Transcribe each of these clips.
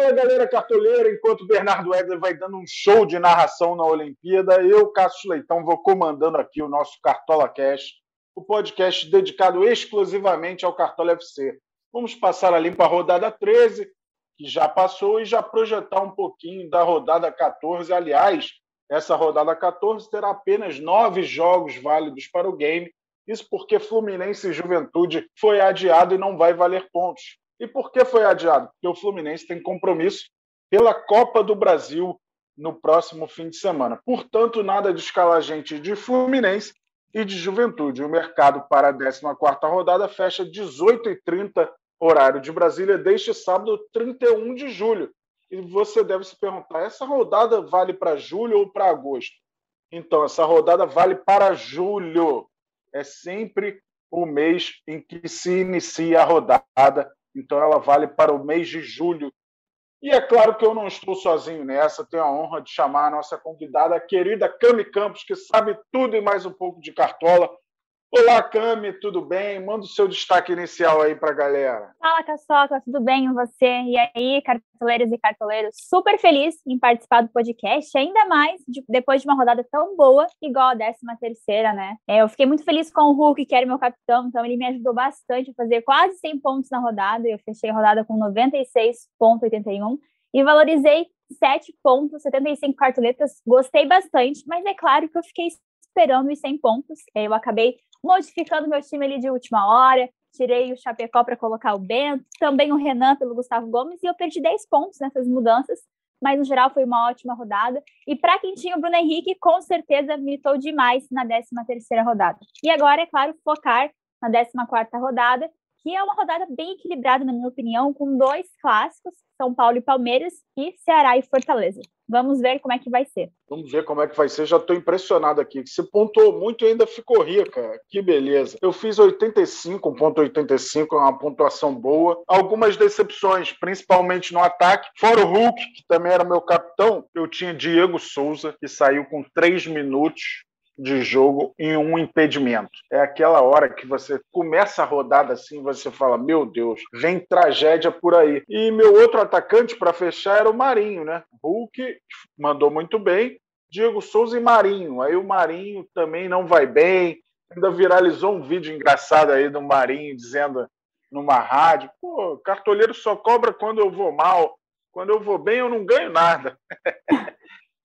Fala galera cartoleira, enquanto Bernardo Edler vai dando um show de narração na Olimpíada, eu, Cássio Leitão, vou comandando aqui o nosso Cartola Cash, o podcast dedicado exclusivamente ao Cartola FC. Vamos passar ali para a rodada 13, que já passou, e já projetar um pouquinho da rodada 14. Aliás, essa rodada 14 terá apenas nove jogos válidos para o game, isso porque Fluminense e Juventude foi adiado e não vai valer pontos. E por que foi adiado? Porque o Fluminense tem compromisso pela Copa do Brasil no próximo fim de semana. Portanto, nada de escalar gente de Fluminense e de Juventude. O mercado para a 14ª rodada fecha 18h30, horário de Brasília, deste sábado, 31 de julho. E você deve se perguntar, essa rodada vale para julho ou para agosto? Então, essa rodada vale para julho. É sempre o mês em que se inicia a rodada então ela vale para o mês de julho. E é claro que eu não estou sozinho nessa, tenho a honra de chamar a nossa convidada, a querida Cami Campos, que sabe tudo e mais um pouco de cartola. Olá, Cami, tudo bem? Manda o seu destaque inicial aí para a galera. Fala, Caçoca, tudo bem com você? E aí, cartoleiros e cartoleiros? Super feliz em participar do podcast, ainda mais de, depois de uma rodada tão boa, igual a 13 terceira, né? É, eu fiquei muito feliz com o Hulk, que era meu capitão, então ele me ajudou bastante a fazer quase 100 pontos na rodada, eu fechei a rodada com 96,81 e valorizei 7,75 cartoletas, gostei bastante, mas é claro que eu fiquei esperando os 100 pontos. Eu acabei modificando meu time ali de última hora, tirei o Chapecó para colocar o Bento, também o Renan pelo Gustavo Gomes, e eu perdi 10 pontos nessas mudanças, mas no geral foi uma ótima rodada. E para quem tinha o Bruno Henrique, com certeza militou demais na 13 terceira rodada. E agora, é claro, focar na 14 quarta rodada, que é uma rodada bem equilibrada, na minha opinião, com dois clássicos, São Paulo e Palmeiras, e Ceará e Fortaleza. Vamos ver como é que vai ser. Vamos ver como é que vai ser. Já estou impressionado aqui. Você pontuou muito e ainda ficou rica. Que beleza. Eu fiz 85,85, é uma pontuação boa. Algumas decepções, principalmente no ataque. Fora o Hulk, que também era meu capitão, eu tinha Diego Souza, que saiu com 3 minutos de jogo em um impedimento. É aquela hora que você começa a rodada assim, você fala: Meu Deus, vem tragédia por aí. E meu outro atacante para fechar era o Marinho, né? Hulk mandou muito bem, Diego Souza e Marinho. Aí o Marinho também não vai bem. Ainda viralizou um vídeo engraçado aí do Marinho dizendo numa rádio: pô, cartoleiro só cobra quando eu vou mal. Quando eu vou bem, eu não ganho nada.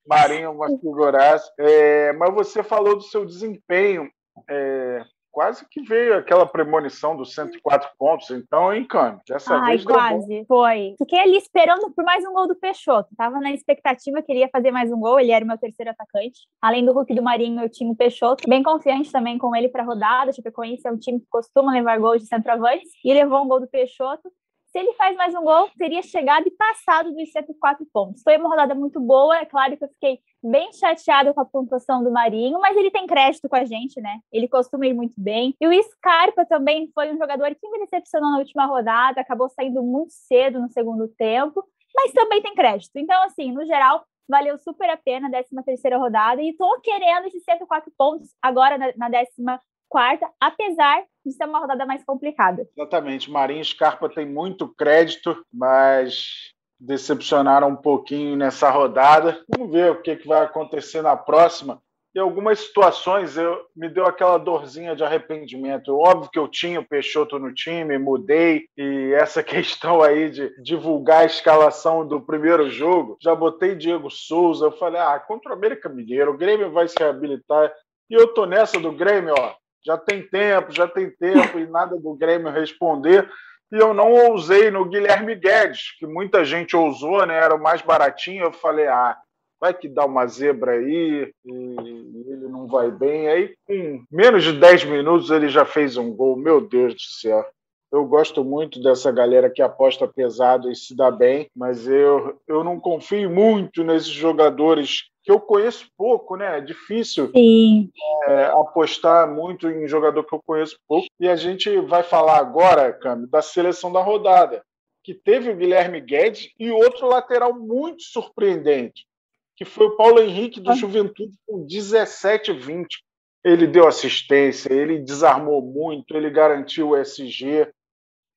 Marinho, figuraça. É, mas você falou do seu desempenho. É, quase que veio aquela premonição dos 104 pontos, então, hein, Cami? Dessa Ai, vez quase, foi. Fiquei ali esperando por mais um gol do Peixoto. Tava na expectativa que ele ia fazer mais um gol, ele era o meu terceiro atacante. Além do Hulk do Marinho, eu tinha o Peixoto. Bem confiante também com ele para rodada. Chapecoense é um time que costuma levar gols de centroavante. E levou um gol do Peixoto se ele faz mais um gol, teria chegado e passado dos 104 pontos. Foi uma rodada muito boa, é claro que eu fiquei bem chateada com a pontuação do Marinho, mas ele tem crédito com a gente, né? Ele costuma ir muito bem. E o Scarpa também foi um jogador que me decepcionou na última rodada, acabou saindo muito cedo no segundo tempo, mas também tem crédito. Então, assim, no geral, valeu super a pena a 13 terceira rodada e tô querendo esses 104 pontos agora na, na décima quarta, apesar de ser uma rodada mais complicada. Exatamente. Marinho e Scarpa tem muito crédito, mas decepcionaram um pouquinho nessa rodada. Vamos ver o que, que vai acontecer na próxima. Em algumas situações eu, me deu aquela dorzinha de arrependimento. Óbvio que eu tinha o Peixoto no time, mudei, e essa questão aí de divulgar a escalação do primeiro jogo, já botei Diego Souza. Eu falei, ah, contra o América Mineiro, o Grêmio vai se reabilitar. E eu tô nessa do Grêmio, ó já tem tempo, já tem tempo, e nada do Grêmio responder. E eu não ousei no Guilherme Guedes, que muita gente ousou, né? Era o mais baratinho. Eu falei, ah, vai que dá uma zebra aí, e ele não vai bem. Aí, com menos de 10 minutos, ele já fez um gol. Meu Deus do céu. Eu gosto muito dessa galera que aposta pesado e se dá bem, mas eu, eu não confio muito nesses jogadores que eu conheço pouco, né? É difícil é, apostar muito em jogador que eu conheço pouco. E a gente vai falar agora, Cami, da seleção da rodada, que teve o Guilherme Guedes e outro lateral muito surpreendente, que foi o Paulo Henrique do ah. Juventude com 17-20. Ele deu assistência, ele desarmou muito, ele garantiu o SG.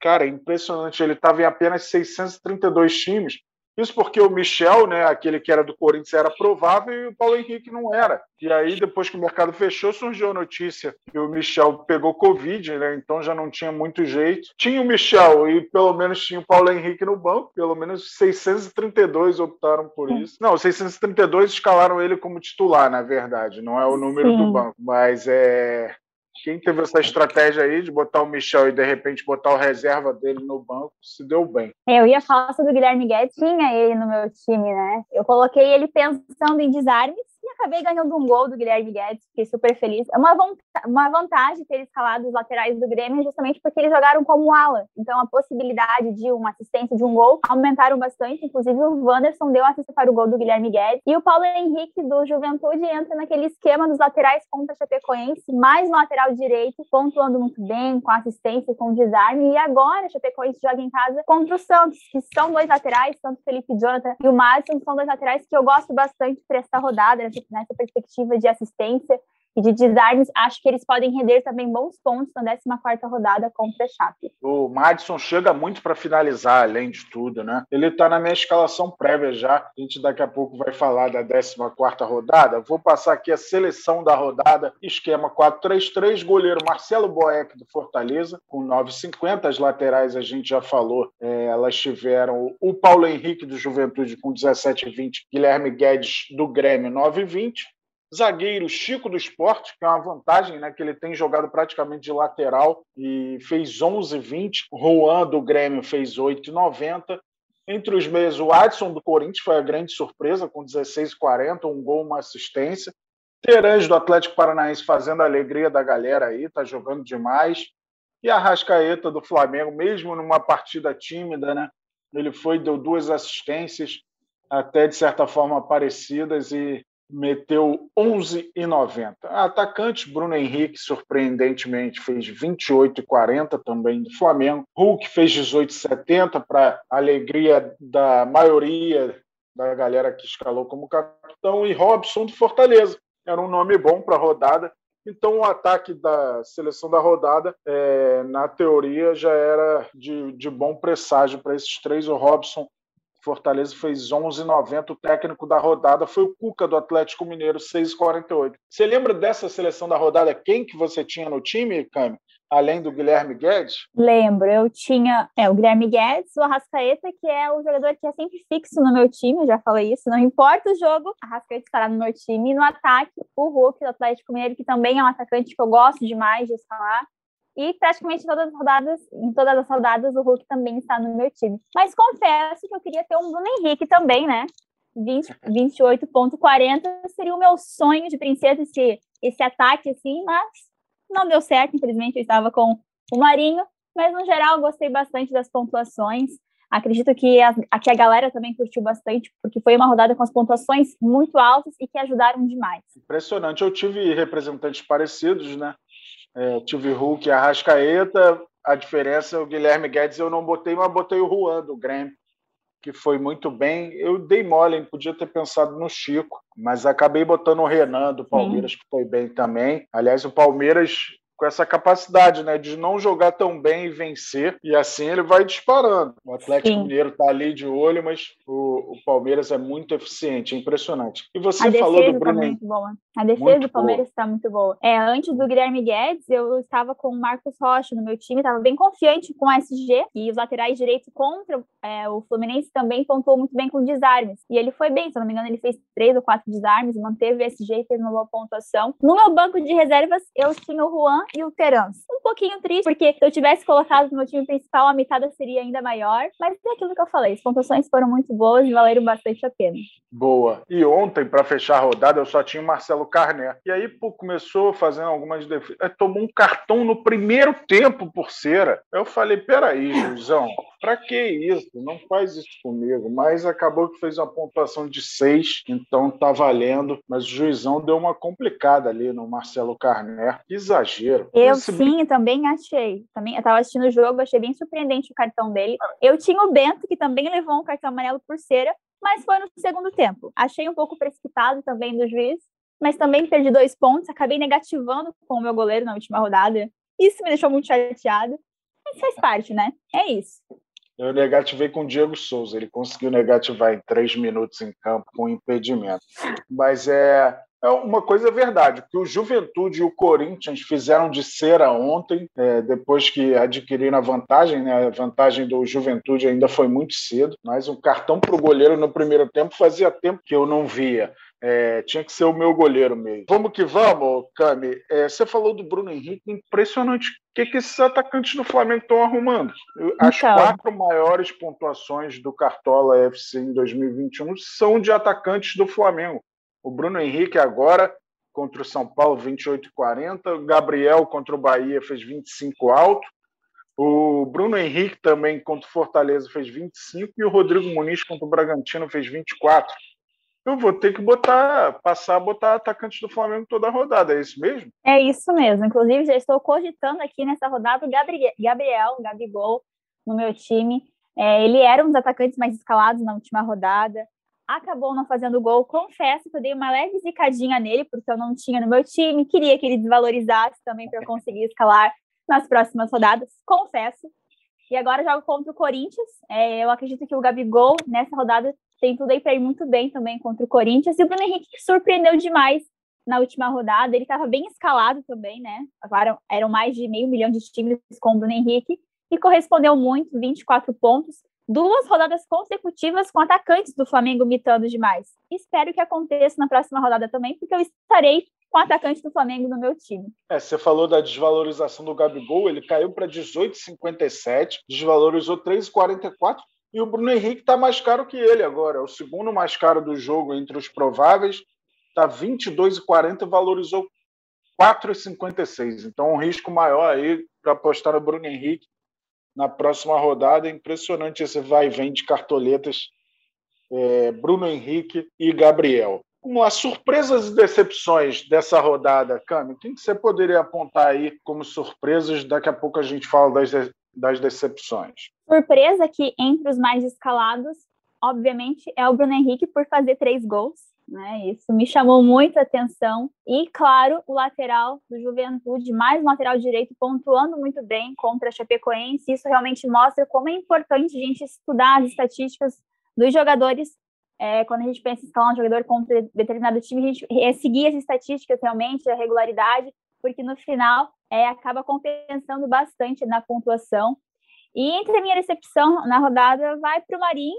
Cara, impressionante. Ele estava em apenas 632 times Isso porque o Michel, né, aquele que era do Corinthians, era provável e o Paulo Henrique não era. E aí, depois que o mercado fechou, surgiu a notícia que o Michel pegou Covid, né? Então já não tinha muito jeito. Tinha o Michel e pelo menos tinha o Paulo Henrique no banco. Pelo menos 632 optaram por isso. Não, 632 escalaram ele como titular, na verdade. Não é o número Sim. do banco. Mas é quem teve essa estratégia aí de botar o Michel e de repente botar o reserva dele no banco, se deu bem. É, eu ia falar sobre o Guilherme Guedes, tinha ele no meu time, né? Eu coloquei ele pensando em desarmes acabei ganhando um gol do Guilherme Guedes, fiquei super feliz. É uma, uma vantagem ter escalado os laterais do Grêmio justamente porque eles jogaram como ala. Então a possibilidade de uma assistência de um gol aumentaram bastante. Inclusive o Wanderson deu assistência para o gol do Guilherme Guedes. E o Paulo Henrique do Juventude entra naquele esquema dos laterais contra Chapecoense, mais no lateral direito, pontuando muito bem, com assistência, com desarme. E agora Chapecoense joga em casa contra o Santos, que são dois laterais, tanto Felipe Jonathan e o Madison, são dois laterais que eu gosto bastante para essa rodada, nessa perspectiva de assistência e de desarmes, acho que eles podem render também bons pontos na 14 rodada contra a Chape. O Madison chega muito para finalizar, além de tudo, né? Ele está na minha escalação prévia já. A gente daqui a pouco vai falar da 14 rodada. Vou passar aqui a seleção da rodada. Esquema 4-3-3, goleiro Marcelo Boeck do Fortaleza, com 9,50. As laterais a gente já falou, é, elas tiveram o Paulo Henrique do Juventude com 17,20, Guilherme Guedes do Grêmio 9,20. Zagueiro Chico do Esporte, que é uma vantagem, né? Que ele tem jogado praticamente de lateral e fez 11,20. Juan do Grêmio fez 8,90. Entre os meios, o Adson do Corinthians foi a grande surpresa, com 16,40, um gol, uma assistência. Terãs do Atlético Paranaense fazendo a alegria da galera aí, tá jogando demais. E a Rascaeta do Flamengo, mesmo numa partida tímida, né? Ele foi, deu duas assistências, até de certa forma parecidas, e meteu 11,90. Atacante Bruno Henrique, surpreendentemente, fez 28,40 também do Flamengo. Hulk fez 18,70 para alegria da maioria da galera que escalou como capitão e Robson do Fortaleza. Era um nome bom para a rodada. Então, o ataque da seleção da rodada, é, na teoria, já era de, de bom presságio para esses três. O Robson Fortaleza fez 11,90. O técnico da rodada foi o Cuca do Atlético Mineiro, 6,48. Você lembra dessa seleção da rodada? Quem que você tinha no time, Cami? Além do Guilherme Guedes? Lembro, eu tinha é, o Guilherme Guedes, o Arrascaeta, que é o jogador que é sempre fixo no meu time, já falei isso, não importa o jogo, Arrascaeta estará no meu time. E no ataque, o Hulk do Atlético Mineiro, que também é um atacante que eu gosto demais de escalar. E praticamente todas as rodadas, em todas as rodadas, o Hulk também está no meu time. Mas confesso que eu queria ter um Bruno Henrique também, né? 28,40 seria o meu sonho de princesa, esse, esse ataque, assim, mas não deu certo, infelizmente. Eu estava com o Marinho, mas no geral gostei bastante das pontuações. Acredito que a, que a galera também curtiu bastante, porque foi uma rodada com as pontuações muito altas e que ajudaram demais. Impressionante. Eu tive representantes parecidos, né? É, tive Hulk e Arrascaeta. A diferença, é o Guilherme Guedes eu não botei, mas botei o Juan do Grêmio, que foi muito bem. Eu dei mole, podia ter pensado no Chico, mas acabei botando o Renan do Palmeiras, Sim. que foi bem também. Aliás, o Palmeiras com essa capacidade, né, de não jogar tão bem e vencer, e assim ele vai disparando. O Atlético Sim. Mineiro está ali de olho, mas o, o, Palmeiras é muito eficiente, é impressionante. E você falou do tá Bruno. Tá muito boa. A defesa do Palmeiras está muito boa. É, antes do Guilherme Guedes, eu estava com o Marcos Rocha no meu time, estava bem confiante com o SG e os laterais direitos contra é, o Fluminense também pontuou muito bem com desarmes. E ele foi bem, se eu não me engano, ele fez três ou quatro desarmes, manteve o SG e fez uma boa pontuação. No meu banco de reservas, eu tinha o Juan e. Um pouquinho triste, porque se eu tivesse colocado no meu time principal, a mitada seria ainda maior. Mas é aquilo que eu falei, as pontuações foram muito boas e valeram bastante a pena. Boa. E ontem, para fechar a rodada, eu só tinha o Marcelo Carné. E aí, pô, começou fazendo algumas defesas. Tomou um cartão no primeiro tempo por cera. Eu falei, peraí, Juizão, Pra que isso? Não faz isso comigo. Mas acabou que fez uma pontuação de seis, então tá valendo. Mas o juizão deu uma complicada ali no Marcelo Carné. Exagero. Eu Esse... sim, também achei. Também, eu tava assistindo o jogo, achei bem surpreendente o cartão dele. Eu tinha o Bento, que também levou um cartão amarelo por cera, mas foi no segundo tempo. Achei um pouco precipitado também do juiz, mas também perdi dois pontos. Acabei negativando com o meu goleiro na última rodada. Isso me deixou muito chateado. Mas faz parte, né? É isso. Eu negativei com o Diego Souza. Ele conseguiu negativar em três minutos em campo com impedimento. Mas é, é uma coisa verdade, que o Juventude e o Corinthians fizeram de cera ontem, é, depois que adquiriram a vantagem, né? a vantagem do Juventude ainda foi muito cedo, mas um cartão para o goleiro no primeiro tempo fazia tempo que eu não via. É, tinha que ser o meu goleiro mesmo. Vamos que vamos, Cami. É, você falou do Bruno Henrique, impressionante. O que, que esses atacantes do Flamengo estão arrumando? As então. quatro maiores pontuações do Cartola FC em 2021 são de atacantes do Flamengo. O Bruno Henrique agora contra o São Paulo 28,40. O Gabriel contra o Bahia fez 25 alto. O Bruno Henrique também contra o Fortaleza fez 25 e o Rodrigo Muniz contra o Bragantino fez 24 eu vou ter que botar, passar a botar atacante do Flamengo toda a rodada, é isso mesmo? É isso mesmo. Inclusive, já estou cogitando aqui nessa rodada o Gabriel, Gabriel Gabigol no meu time. É, ele era um dos atacantes mais escalados na última rodada. Acabou não fazendo gol. Confesso que eu dei uma leve zicadinha nele, porque eu não tinha no meu time. Queria que ele desvalorizasse também para eu conseguir escalar nas próximas rodadas. Confesso. E agora jogo contra o Corinthians. É, eu acredito que o Gabigol, nessa rodada, tem tudo aí para ir muito bem também contra o Corinthians. E o Bruno Henrique que surpreendeu demais na última rodada. Ele estava bem escalado também, né? Agora eram mais de meio milhão de times com o Bruno Henrique e correspondeu muito, 24 pontos. Duas rodadas consecutivas com atacantes do Flamengo mitando demais. Espero que aconteça na próxima rodada também, porque eu estarei com atacante do Flamengo no meu time. É, você falou da desvalorização do Gabigol, ele caiu para 18,57, desvalorizou 3,44 e o Bruno Henrique está mais caro que ele agora. É o segundo mais caro do jogo entre os prováveis. Está 22,40 e valorizou 4,56. Então, um risco maior aí para apostar no Bruno Henrique na próxima rodada. É impressionante esse vai e vem de cartoletas. É, Bruno Henrique e Gabriel. As surpresas e decepções dessa rodada, Cami, quem que você poderia apontar aí como surpresas? Daqui a pouco a gente fala das, das decepções. Surpresa que entre os mais escalados, obviamente, é o Bruno Henrique por fazer três gols. Né? Isso me chamou muita atenção. E, claro, o lateral do Juventude, mais lateral direito, pontuando muito bem contra a Chapecoense. Isso realmente mostra como é importante a gente estudar as estatísticas dos jogadores. É, quando a gente pensa em escalar um jogador contra determinado time, a gente é, seguir as estatísticas realmente, a regularidade, porque no final é, acaba compensando bastante na pontuação. E entre a minha decepção na rodada vai para o Marinho,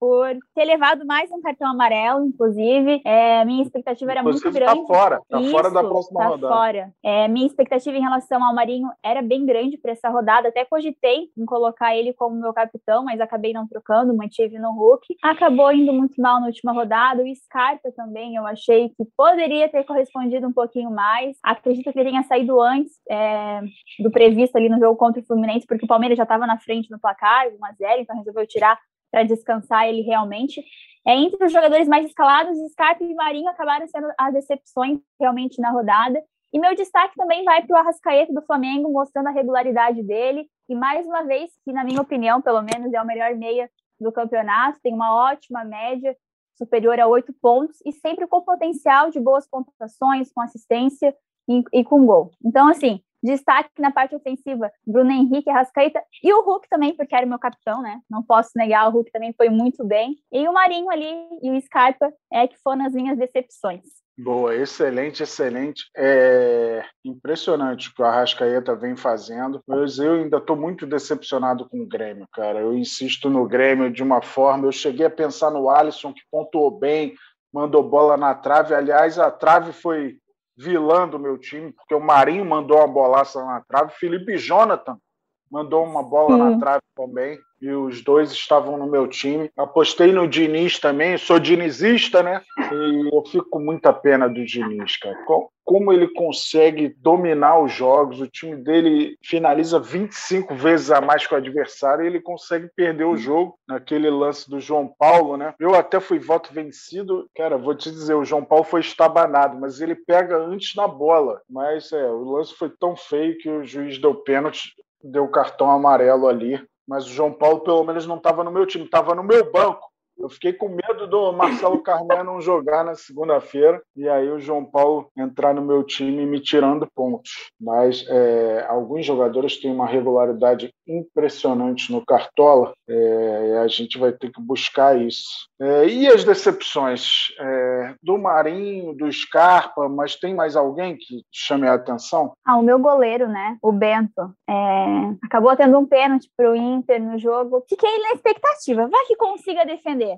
por ter levado mais um cartão amarelo, inclusive. É, minha expectativa era inclusive, muito tá grande. Está fora, está fora da próxima tá rodada. Fora. É, minha expectativa em relação ao Marinho era bem grande para essa rodada. Até cogitei em colocar ele como meu capitão, mas acabei não trocando, mantive no Hulk. Acabou indo muito mal na última rodada. O Scarpa também, eu achei que poderia ter correspondido um pouquinho mais. Acredito que ele tenha saído antes é, do previsto ali no jogo contra o Fluminense, porque o Palmeiras já estava na frente no placar, 1 a 0 então resolveu tirar para descansar ele realmente. É, entre os jogadores mais escalados, Scarpa e Marinho acabaram sendo as decepções realmente na rodada. E meu destaque também vai para o Arrascaeta do Flamengo, mostrando a regularidade dele. E mais uma vez, que na minha opinião, pelo menos, é o melhor meia do campeonato, tem uma ótima média, superior a oito pontos, e sempre com potencial de boas pontuações, com assistência e, e com gol. Então, assim, Destaque na parte ofensiva, Bruno Henrique, Rascaeta e o Hulk também, porque era o meu capitão, né? Não posso negar, o Hulk também foi muito bem. E o Marinho ali e o Scarpa é que foram as minhas decepções. Boa, excelente, excelente. É impressionante o que o Arrascaeta vem fazendo, mas eu ainda estou muito decepcionado com o Grêmio, cara. Eu insisto no Grêmio de uma forma. Eu cheguei a pensar no Alisson, que pontuou bem, mandou bola na trave. Aliás, a trave foi vilã do meu time, porque o Marinho mandou uma bolaça na trave, Felipe Jonathan mandou uma bola na trave também, e os dois estavam no meu time. Apostei no Diniz também, sou dinizista, né? E eu fico com muita pena do Diniz, cara. Como ele consegue dominar os jogos, o time dele finaliza 25 vezes a mais que o adversário e ele consegue perder o jogo naquele lance do João Paulo, né? Eu até fui voto vencido, cara, vou te dizer, o João Paulo foi estabanado, mas ele pega antes na bola. Mas é, o lance foi tão feio que o juiz deu pênalti deu cartão amarelo ali, mas o João Paulo pelo menos não estava no meu time, estava no meu banco. Eu fiquei com medo do Marcelo Carné não jogar na segunda-feira e aí o João Paulo entrar no meu time me tirando pontos. Mas é, alguns jogadores têm uma regularidade impressionante no Cartola é, a gente vai ter que buscar isso. É, e as decepções é, do Marinho, do Scarpa, mas tem mais alguém que chame a atenção? Ah, o meu goleiro, né? O Bento. É, acabou tendo um pênalti para o Inter no jogo. Fiquei na expectativa. Vai que consiga defender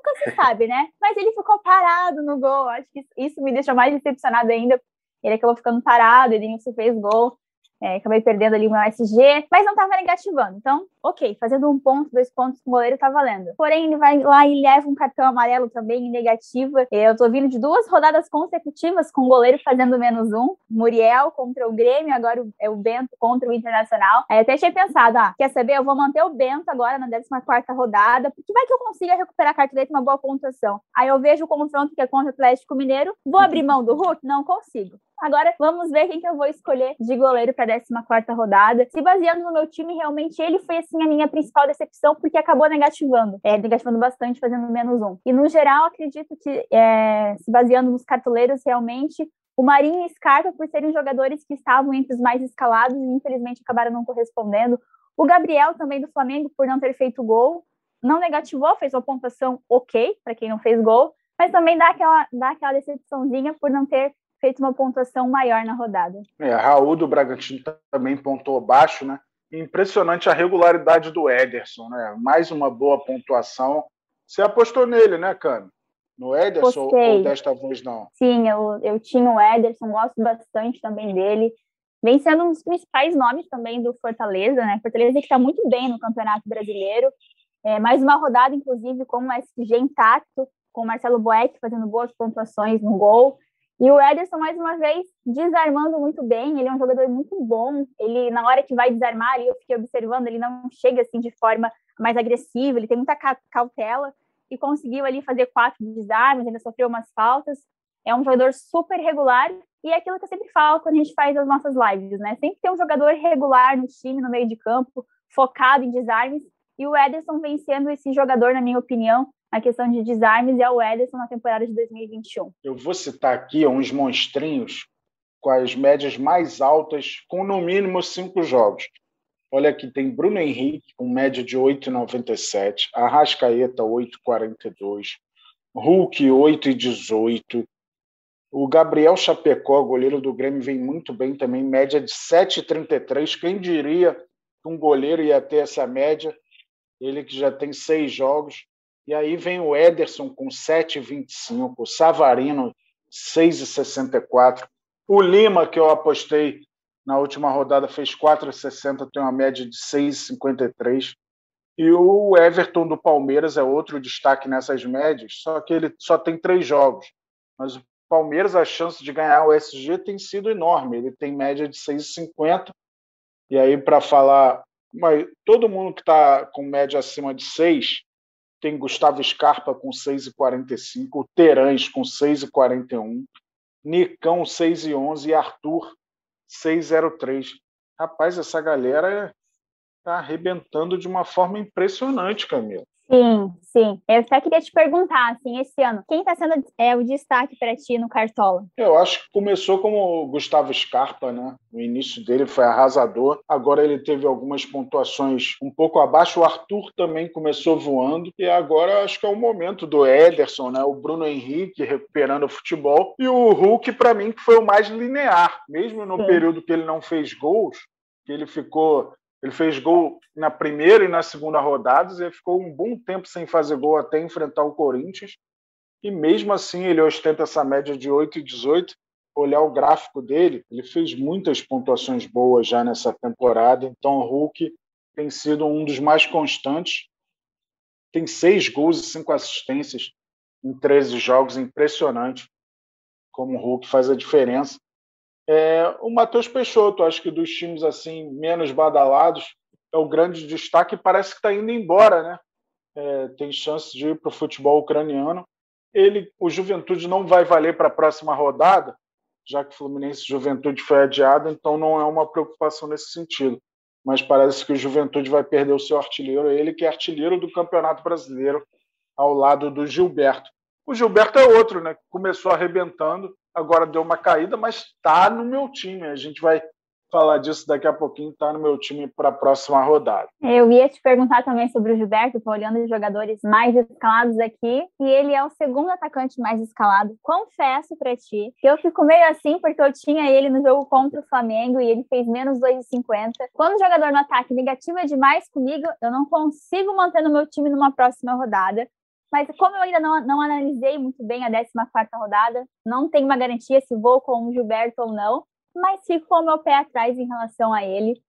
nunca se sabe, né? Mas ele ficou parado no gol. Acho que isso me deixou mais decepcionado ainda. Ele acabou ficando parado, ele não se fez gol. É, acabei perdendo ali o meu SG, mas não estava negativando. Então, ok, fazendo um ponto, dois pontos com o goleiro tá valendo. Porém, ele vai lá e leva um cartão amarelo também em negativa. Eu tô vindo de duas rodadas consecutivas com o goleiro fazendo menos um. Muriel contra o Grêmio, agora é o Bento contra o Internacional. Aí até tinha pensado, ah, quer saber? Eu vou manter o Bento agora na 14 rodada, porque vai que eu consiga recuperar a cartoleta uma boa pontuação. Aí eu vejo o confronto que é contra o Atlético Mineiro, vou abrir mão do Hulk? Não consigo. Agora vamos ver quem que eu vou escolher de goleiro para a 14 rodada. Se baseando no meu time, realmente ele foi assim a minha principal decepção, porque acabou negativando. É, negativando bastante, fazendo menos um. E no geral, acredito que, é, se baseando nos cartoleiros, realmente o Marinho e Scarpa, por serem jogadores que estavam entre os mais escalados e infelizmente acabaram não correspondendo. O Gabriel também do Flamengo, por não ter feito gol, não negativou, fez uma pontuação ok para quem não fez gol, mas também dá aquela, dá aquela decepçãozinha por não ter feito uma pontuação maior na rodada. É, Raul do Bragantino também pontuou baixo, né? Impressionante a regularidade do Ederson, né? Mais uma boa pontuação. Você apostou nele, né, Cami? No Ederson Postei. ou desta vez não? Sim, eu, eu tinha o Ederson, gosto bastante também dele. Vem sendo um dos principais nomes também do Fortaleza, né? Fortaleza que está muito bem no Campeonato Brasileiro. É, mais uma rodada, inclusive, com o SG intacto, com o Marcelo Boeck fazendo boas pontuações no gol. E o Ederson, mais uma vez, desarmando muito bem. Ele é um jogador muito bom. Ele, na hora que vai desarmar, ali, eu fiquei observando, ele não chega assim de forma mais agressiva, ele tem muita cautela e conseguiu ali fazer quatro desarmes, ainda sofreu umas faltas. É um jogador super regular e é aquilo que eu sempre falo quando a gente faz as nossas lives, né? Sempre tem um jogador regular no time, no meio de campo, focado em desarmes. E o Ederson vem sendo esse jogador, na minha opinião, a questão de desarmes e ao Ederson na temporada de 2021. Eu vou citar aqui uns monstrinhos com as médias mais altas, com no mínimo cinco jogos. Olha aqui, tem Bruno Henrique com média de 8,97, Arrascaeta 8,42, Hulk 8,18, o Gabriel Chapecó, goleiro do Grêmio, vem muito bem também, média de 7,33. Quem diria que um goleiro ia ter essa média? Ele que já tem seis jogos. E aí vem o Ederson com 7,25, o Savarino 6,64, o Lima, que eu apostei na última rodada, fez 4,60, tem uma média de 6,53. E o Everton do Palmeiras é outro destaque nessas médias, só que ele só tem três jogos. Mas o Palmeiras, a chance de ganhar o SG tem sido enorme. Ele tem média de 6,50. E aí, para falar, mas todo mundo que está com média acima de 6 tem Gustavo Scarpa com 6,45, Terãs com 6,41, Nicão 6,11 e Arthur 6,03. Rapaz, essa galera está arrebentando de uma forma impressionante, Camila. Sim, sim. Eu até queria te perguntar, assim, esse ano, quem está sendo é, o destaque para ti no Cartola? Eu acho que começou como o Gustavo Scarpa, né? O início dele foi arrasador. Agora ele teve algumas pontuações um pouco abaixo. O Arthur também começou voando. E agora acho que é o momento do Ederson, né? O Bruno Henrique recuperando o futebol. E o Hulk, para mim, que foi o mais linear. Mesmo no sim. período que ele não fez gols, que ele ficou ele fez gol na primeira e na segunda rodadas e ficou um bom tempo sem fazer gol até enfrentar o Corinthians. E mesmo assim ele ostenta essa média de 8 e 18. Olhar o gráfico dele, ele fez muitas pontuações boas já nessa temporada. Então o Hulk tem sido um dos mais constantes. Tem seis gols e cinco assistências em 13 jogos, impressionante como o Hulk faz a diferença. É, o Matheus Peixoto, acho que dos times assim menos badalados, é o grande destaque. Parece que está indo embora, né? É, tem chance de ir para o futebol ucraniano. Ele, o Juventude não vai valer para a próxima rodada, já que o Fluminense Juventude foi adiado, então não é uma preocupação nesse sentido. Mas parece que o Juventude vai perder o seu artilheiro, ele que é artilheiro do Campeonato Brasileiro ao lado do Gilberto. O Gilberto é outro, né? Começou arrebentando, agora deu uma caída, mas está no meu time. A gente vai falar disso daqui a pouquinho, está no meu time para a próxima rodada. Eu ia te perguntar também sobre o Gilberto, estou olhando os jogadores mais escalados aqui, e ele é o segundo atacante mais escalado. Confesso para ti que eu fico meio assim, porque eu tinha ele no jogo contra o Flamengo e ele fez menos 2,50. Quando o jogador no ataque negativa demais comigo, eu não consigo manter no meu time numa próxima rodada. Mas como eu ainda não, não analisei muito bem a 14 rodada, não tenho uma garantia se vou com o Gilberto ou não mas fico com o meu pé atrás em relação a ele.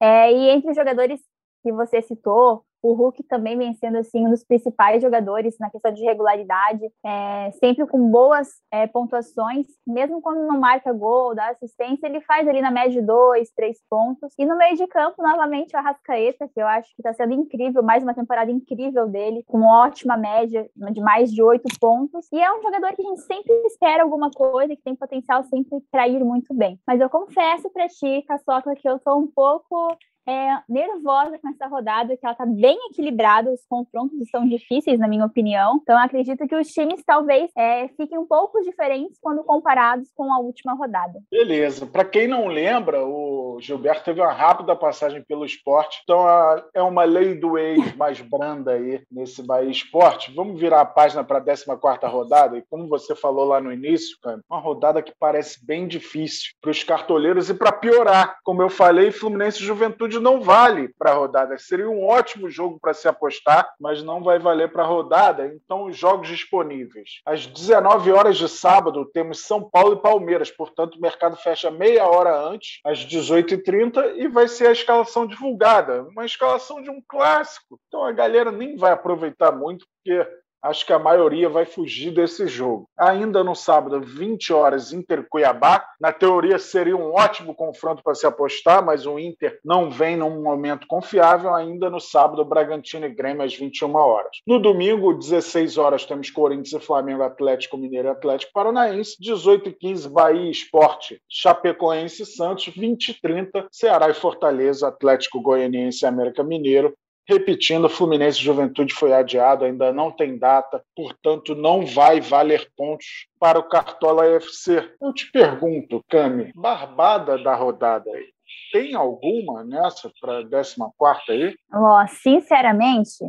É, e entre os jogadores que você citou, o Hulk também vem sendo assim um dos principais jogadores na questão de regularidade, é, sempre com boas é, pontuações, mesmo quando não marca gol, dá assistência, ele faz ali na média de dois, três pontos. E no meio de campo, novamente, o Arrascaeta, que eu acho que está sendo incrível, mais uma temporada incrível dele, com ótima média de mais de oito pontos. E é um jogador que a gente sempre espera alguma coisa, que tem potencial sempre para ir muito bem. Mas eu confesso para ti, Caçocla, que eu estou um pouco é, nervosa com essa rodada, que ela está bem equilibrada, os confrontos estão difíceis, na minha opinião. Então, acredito que os times talvez é, fiquem um pouco diferentes quando comparados com a última rodada. Beleza. Para quem não lembra, o Gilberto teve uma rápida passagem pelo esporte, então a, é uma lei do ex mais branda aí nesse Bahia Esporte. Vamos virar a página para a 14 rodada, e como você falou lá no início, cara, uma rodada que parece bem difícil para os cartoleiros e para piorar. Como eu falei, Fluminense Juventude não vale para a rodada. Seria um ótimo jogo para se apostar, mas não vai valer para a rodada. Então, os jogos disponíveis. Às 19 horas de sábado, temos São Paulo e Palmeiras. Portanto, o mercado fecha meia hora antes, às 18h30, e vai ser a escalação divulgada. Uma escalação de um clássico. Então, a galera nem vai aproveitar muito, porque acho que a maioria vai fugir desse jogo. Ainda no sábado, 20 horas, Inter Cuiabá. Na teoria seria um ótimo confronto para se apostar, mas o Inter não vem num momento confiável. Ainda no sábado, Bragantino e Grêmio às 21 horas. No domingo, 16 horas, temos Corinthians e Flamengo, Atlético Mineiro e Atlético Paranaense. 18 e 15, Bahia Esporte, Chapecoense e Santos. 20 e 30, Ceará e Fortaleza, Atlético Goianiense e América Mineiro. Repetindo, Fluminense Juventude foi adiado, ainda não tem data, portanto, não vai valer pontos para o Cartola FC. Eu te pergunto, Cami, barbada da rodada aí. Tem alguma nessa para a 14 aí? Oh, sinceramente,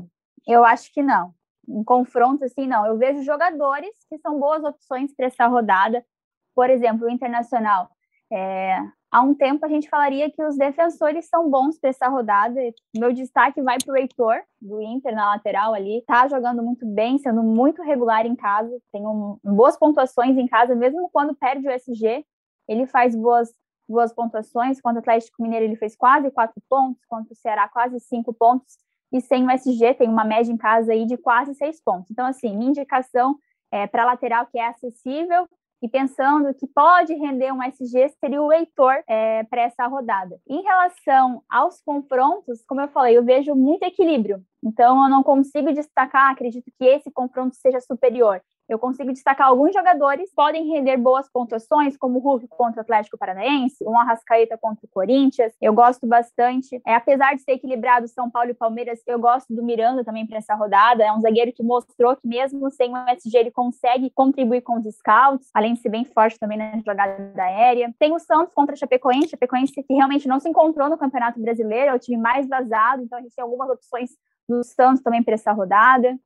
eu acho que não. Em confronto, assim, não. Eu vejo jogadores que são boas opções para essa rodada. Por exemplo, o Internacional. É, há um tempo a gente falaria que os defensores são bons para essa rodada. Meu destaque vai para o Heitor, do Inter, na lateral ali. Tá jogando muito bem, sendo muito regular em casa. Tem um, boas pontuações em casa, mesmo quando perde o SG. Ele faz boas, boas pontuações. Contra o Atlético Mineiro, ele fez quase quatro pontos. Contra o Ceará, quase cinco pontos. E sem o SG, tem uma média em casa aí de quase seis pontos. Então, assim, minha indicação é para lateral que é acessível e pensando que pode render um SG seria o Heitor é, para essa rodada. Em relação aos confrontos, como eu falei, eu vejo muito equilíbrio. Então, eu não consigo destacar, acredito que esse confronto seja superior. Eu consigo destacar alguns jogadores que podem render boas pontuações, como o Hulk contra o Atlético Paranaense, um Arrascaeta contra o Corinthians. Eu gosto bastante. É, apesar de ser equilibrado São Paulo e Palmeiras, eu gosto do Miranda também para essa rodada. É um zagueiro que mostrou que mesmo sem o SG ele consegue contribuir com os scouts, além de ser bem forte também na jogada aérea. Tem o Santos contra a Chapecoense, Chapecoense que realmente não se encontrou no Campeonato Brasileiro, é o time mais vazado, então a gente tem algumas opções do Santos também para essa rodada.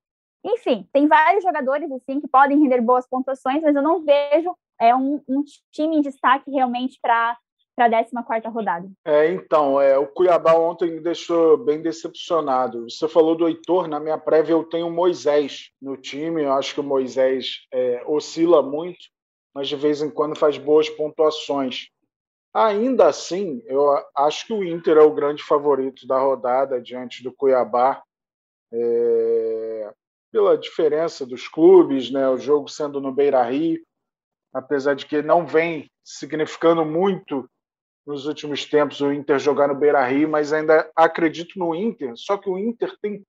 Enfim, tem vários jogadores assim que podem render boas pontuações, mas eu não vejo é, um, um time em destaque realmente para para a 14 rodada. É, então, é, o Cuiabá ontem me deixou bem decepcionado. Você falou do Heitor, na minha prévia eu tenho o Moisés no time, eu acho que o Moisés é, oscila muito, mas de vez em quando faz boas pontuações. Ainda assim, eu acho que o Inter é o grande favorito da rodada diante do Cuiabá. É, pela diferença dos clubes, né? o jogo sendo no Beira Rio, apesar de que não vem significando muito nos últimos tempos o Inter jogar no Beira Rio, mas ainda acredito no Inter, só que o Inter tem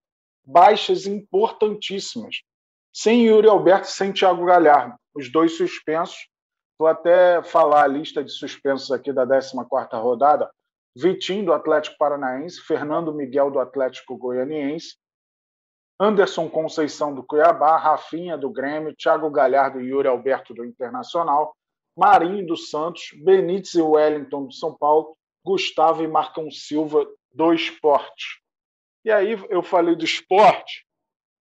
baixas importantíssimas. Sem Yuri Alberto sem Thiago Galhardo, os dois suspensos. Vou até falar a lista de suspensos aqui da 14ª rodada. Vitinho, do Atlético Paranaense, Fernando Miguel, do Atlético Goianiense, Anderson Conceição do Cuiabá, Rafinha do Grêmio, Thiago Galhardo e Yuri Alberto do Internacional, Marinho do Santos, Benítez e Wellington do São Paulo, Gustavo e Marcão Silva do Esporte. E aí eu falei do esporte,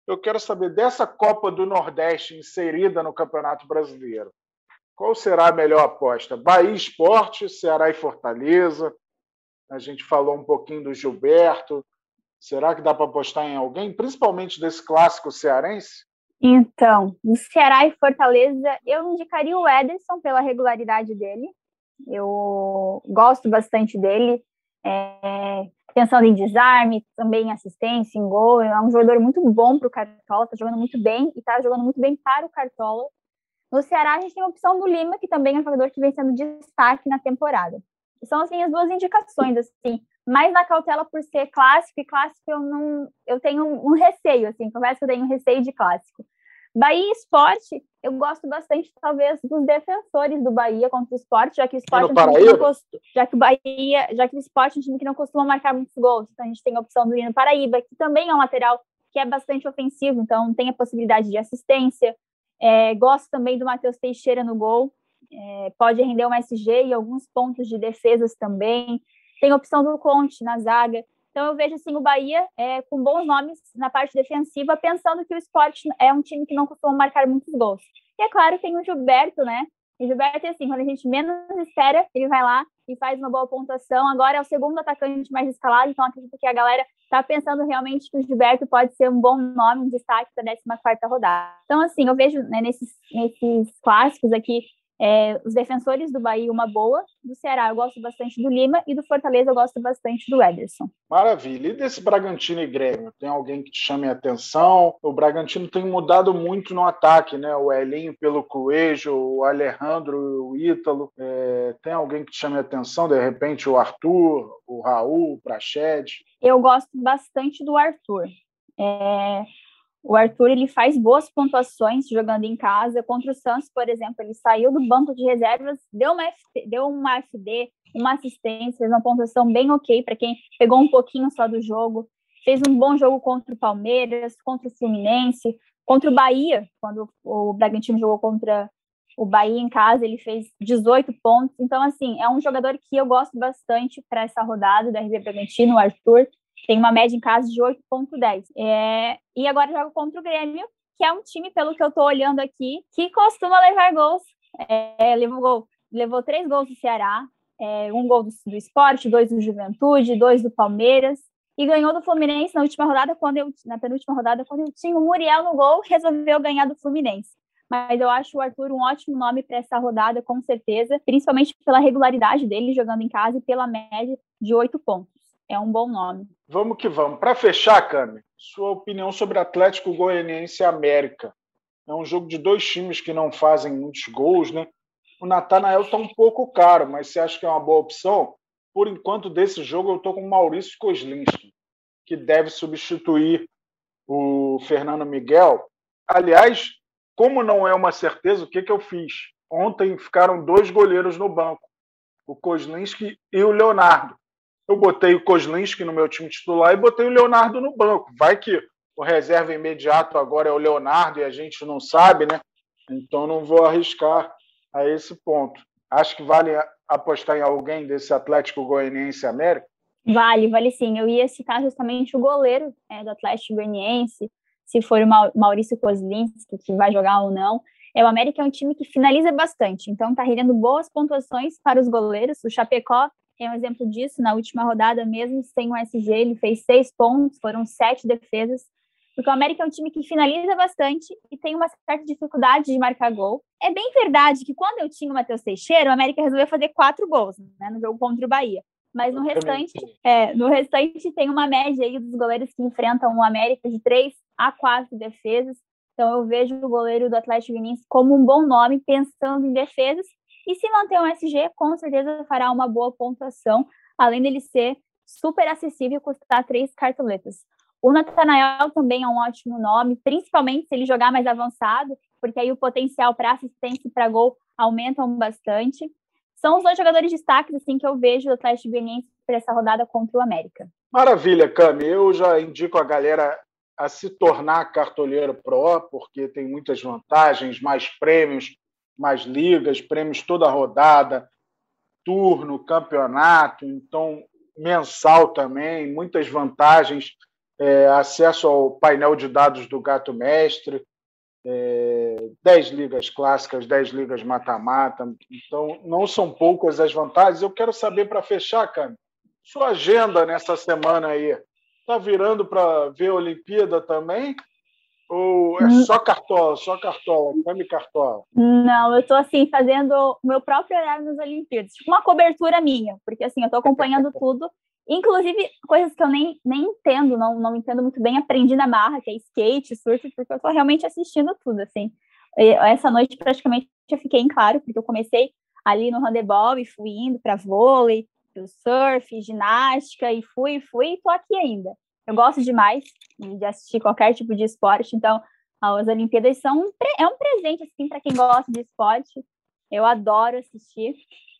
eu quero saber dessa Copa do Nordeste inserida no Campeonato Brasileiro. Qual será a melhor aposta? Bahia Esporte, Ceará e Fortaleza. A gente falou um pouquinho do Gilberto. Será que dá para apostar em alguém, principalmente desse clássico cearense? Então, o Ceará e Fortaleza, eu indicaria o Ederson pela regularidade dele. Eu gosto bastante dele. É, pensando em desarme, também em assistência, em gol. É um jogador muito bom para o Cartola, está jogando muito bem e está jogando muito bem para o Cartola. No Ceará, a gente tem a opção do Lima, que também é um jogador que vem sendo destaque na temporada. São assim as duas indicações, assim. Mais na cautela por ser clássico, e clássico eu não. Eu tenho um receio, assim, confesso que eu tenho um receio de clássico. Bahia Esporte, eu gosto bastante, talvez, dos defensores do Bahia contra o esporte, já que o esporte é um time que não costuma, já que o Bahia, já que o esporte é um time que não costuma marcar muitos gols. Então a gente tem a opção do Hino Paraíba, que também é um lateral que é bastante ofensivo, então tem a possibilidade de assistência. É, gosto também do Matheus Teixeira no gol, é, pode render um SG e alguns pontos de defesas também. Tem a opção do Conte na zaga. Então eu vejo assim o Bahia é, com bons nomes na parte defensiva, pensando que o esporte é um time que não costuma marcar muitos gols. E é claro, tem o Gilberto, né? E Gilberto, assim, quando a gente menos espera, ele vai lá e faz uma boa pontuação. Agora é o segundo atacante mais escalado, então acredito que a galera está pensando realmente que o Gilberto pode ser um bom nome, um destaque para a 14 rodada. Então, assim, eu vejo né, nesses, nesses clássicos aqui é, os defensores do Bahia, uma boa. Do Ceará, eu gosto bastante do Lima. E do Fortaleza, eu gosto bastante do Ederson. Maravilha. E desse Bragantino e Grêmio? Tem alguém que te chame a atenção? O Bragantino tem mudado muito no ataque, né? O Elinho pelo Coelho, o Alejandro, o Ítalo. É, tem alguém que te chame a atenção? De repente, o Arthur, o Raul, o Prached? Eu gosto bastante do Arthur. É, o Arthur ele faz boas pontuações jogando em casa. Contra o Santos, por exemplo, ele saiu do banco de reservas, deu uma, FT, deu uma FD, uma assistência, fez uma pontuação bem ok para quem pegou um pouquinho só do jogo. Fez um bom jogo contra o Palmeiras, contra o Fluminense, contra o Bahia, quando o Bragantino jogou contra o Bahia em casa, ele fez 18 pontos. Então, assim, é um jogador que eu gosto bastante para essa rodada do RB Bragantino, o Arthur tem uma média em casa de 8,10. É, e agora joga contra o Grêmio, que é um time, pelo que eu estou olhando aqui, que costuma levar gols. É, levou, gol, levou três gols do Ceará, é, um gol do, do Esporte, dois do Juventude, dois do Palmeiras, e ganhou do Fluminense na última rodada, quando eu, na penúltima rodada, quando eu tinha o Muriel no gol, resolveu ganhar do Fluminense. Mas eu acho o Arthur um ótimo nome para essa rodada, com certeza, principalmente pela regularidade dele jogando em casa e pela média de oito pontos é um bom nome. Vamos que vamos. Para fechar, Cami, sua opinião sobre Atlético Goianiense e América. É um jogo de dois times que não fazem muitos gols, né? O Natanael está um pouco caro, mas você acha que é uma boa opção? Por enquanto, desse jogo, eu estou com o Maurício Kozlinski, que deve substituir o Fernando Miguel. Aliás, como não é uma certeza, o que, que eu fiz? Ontem ficaram dois goleiros no banco, o Kozlinski e o Leonardo eu botei o Kozlinski no meu time titular e botei o Leonardo no banco. Vai que o reserva imediato agora é o Leonardo e a gente não sabe, né? Então não vou arriscar a esse ponto. Acho que vale apostar em alguém desse Atlético Goianiense América? Vale, vale sim. Eu ia citar justamente o goleiro é, do Atlético Goianiense, se for o Maurício Kozlinski, que vai jogar ou não. É, o América é um time que finaliza bastante, então está rendendo boas pontuações para os goleiros. O Chapecó é um exemplo disso. Na última rodada, mesmo sem o SG, ele fez seis pontos, foram sete defesas. Porque o América é um time que finaliza bastante e tem uma certa dificuldade de marcar gol. É bem verdade que quando eu tinha o Matheus Teixeira, o América resolveu fazer quatro gols né, no jogo contra o Bahia. Mas no restante, é, no restante tem uma média aí dos goleiros que enfrentam o América de três a quatro defesas. Então eu vejo o goleiro do Atlético Mineiro como um bom nome, pensando em defesas e se manter um SG, com certeza fará uma boa pontuação, além dele ser super acessível e custar três cartoletas. O Natanael também é um ótimo nome, principalmente se ele jogar mais avançado, porque aí o potencial para assistência e para gol aumentam bastante. São os dois jogadores de destaques assim, que eu vejo do Atlético Goianiense para essa rodada contra o América. Maravilha, Cami. Eu já indico a galera a se tornar cartoleiro pro, porque tem muitas vantagens, mais prêmios, mais ligas, prêmios toda rodada, turno, campeonato, então mensal também, muitas vantagens, é, acesso ao painel de dados do Gato Mestre, é, 10 ligas clássicas, 10 ligas mata-mata, então não são poucas as vantagens. Eu quero saber, para fechar, Cami, sua agenda nessa semana aí, está virando para ver a Olimpíada também? Ou é hum. só cartola, só cartola, come cartola? Não, eu estou assim, fazendo o meu próprio horário nas Olimpíadas, tipo uma cobertura minha, porque assim, eu estou acompanhando tudo, inclusive coisas que eu nem, nem entendo, não, não entendo muito bem, aprendi na marra, que é skate, surf, porque eu estou realmente assistindo tudo, assim. Essa noite praticamente eu fiquei em claro, porque eu comecei ali no handebol e fui indo para vôlei, surf, ginástica, e fui, fui, e tô aqui ainda. Eu gosto demais de assistir qualquer tipo de esporte, então as Olimpíadas são um, é um presente assim para quem gosta de esporte. Eu adoro assistir.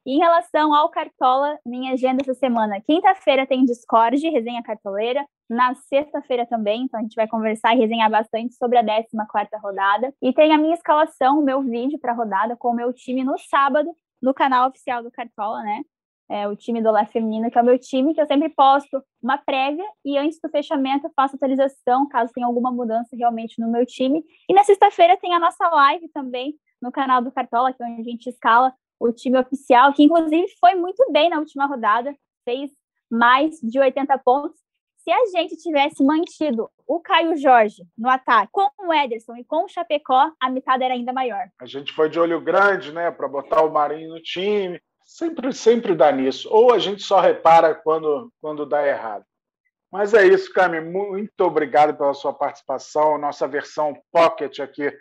E em relação ao Cartola, minha agenda essa semana, quinta-feira tem Discord, resenha cartoleira, na sexta-feira também, então a gente vai conversar e resenhar bastante sobre a 14 rodada. E tem a minha escalação, o meu vídeo para a rodada com o meu time no sábado, no canal oficial do Cartola, né? É, o time do Olá Feminino, que é o meu time, que eu sempre posto uma prévia e antes do fechamento eu faço atualização, caso tenha alguma mudança realmente no meu time. E na sexta-feira tem a nossa live também no canal do Cartola, que é onde a gente escala o time oficial, que inclusive foi muito bem na última rodada, fez mais de 80 pontos. Se a gente tivesse mantido o Caio Jorge no ataque com o Ederson e com o Chapecó, a mitad era ainda maior. A gente foi de olho grande, né, para botar o Marinho no time, Sempre, sempre dá nisso. Ou a gente só repara quando, quando dá errado. Mas é isso, Cami. Muito obrigado pela sua participação. Nossa versão pocket aqui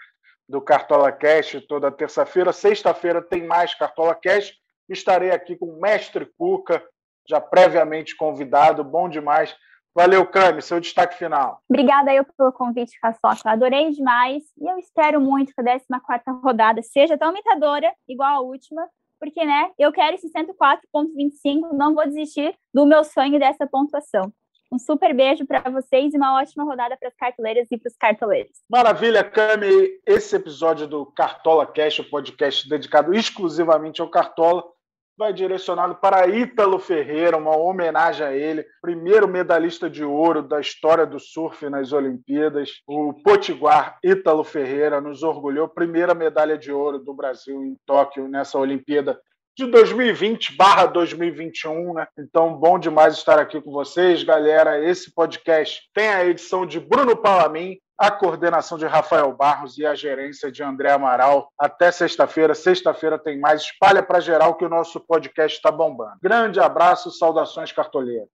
do Cartola Cash toda terça-feira. Sexta-feira tem mais Cartola Cash. Estarei aqui com o Mestre Cuca, já previamente convidado. Bom demais. Valeu, Cami. Seu destaque final. Obrigada eu pelo convite, Caçoca. Adorei demais. E eu espero muito que a 14 rodada seja tão imitadora, igual a última, porque, né, eu quero esse 104.25, não vou desistir do meu sonho dessa pontuação. Um super beijo para vocês e uma ótima rodada para as cartoleiras e para os cartoleiros. Maravilha, Cami. Esse episódio do Cartola Cash, o podcast dedicado exclusivamente ao Cartola, vai direcionado para Ítalo Ferreira, uma homenagem a ele, primeiro medalhista de ouro da história do surf nas Olimpíadas. O Potiguar Ítalo Ferreira nos orgulhou, primeira medalha de ouro do Brasil em Tóquio nessa Olimpíada de 2020/2021, né? Então, bom demais estar aqui com vocês, galera. Esse podcast tem a edição de Bruno Palamin, a coordenação de Rafael Barros e a gerência de André Amaral. Até sexta-feira. Sexta-feira tem mais. Espalha para geral que o nosso podcast está bombando. Grande abraço, saudações cartoleiras.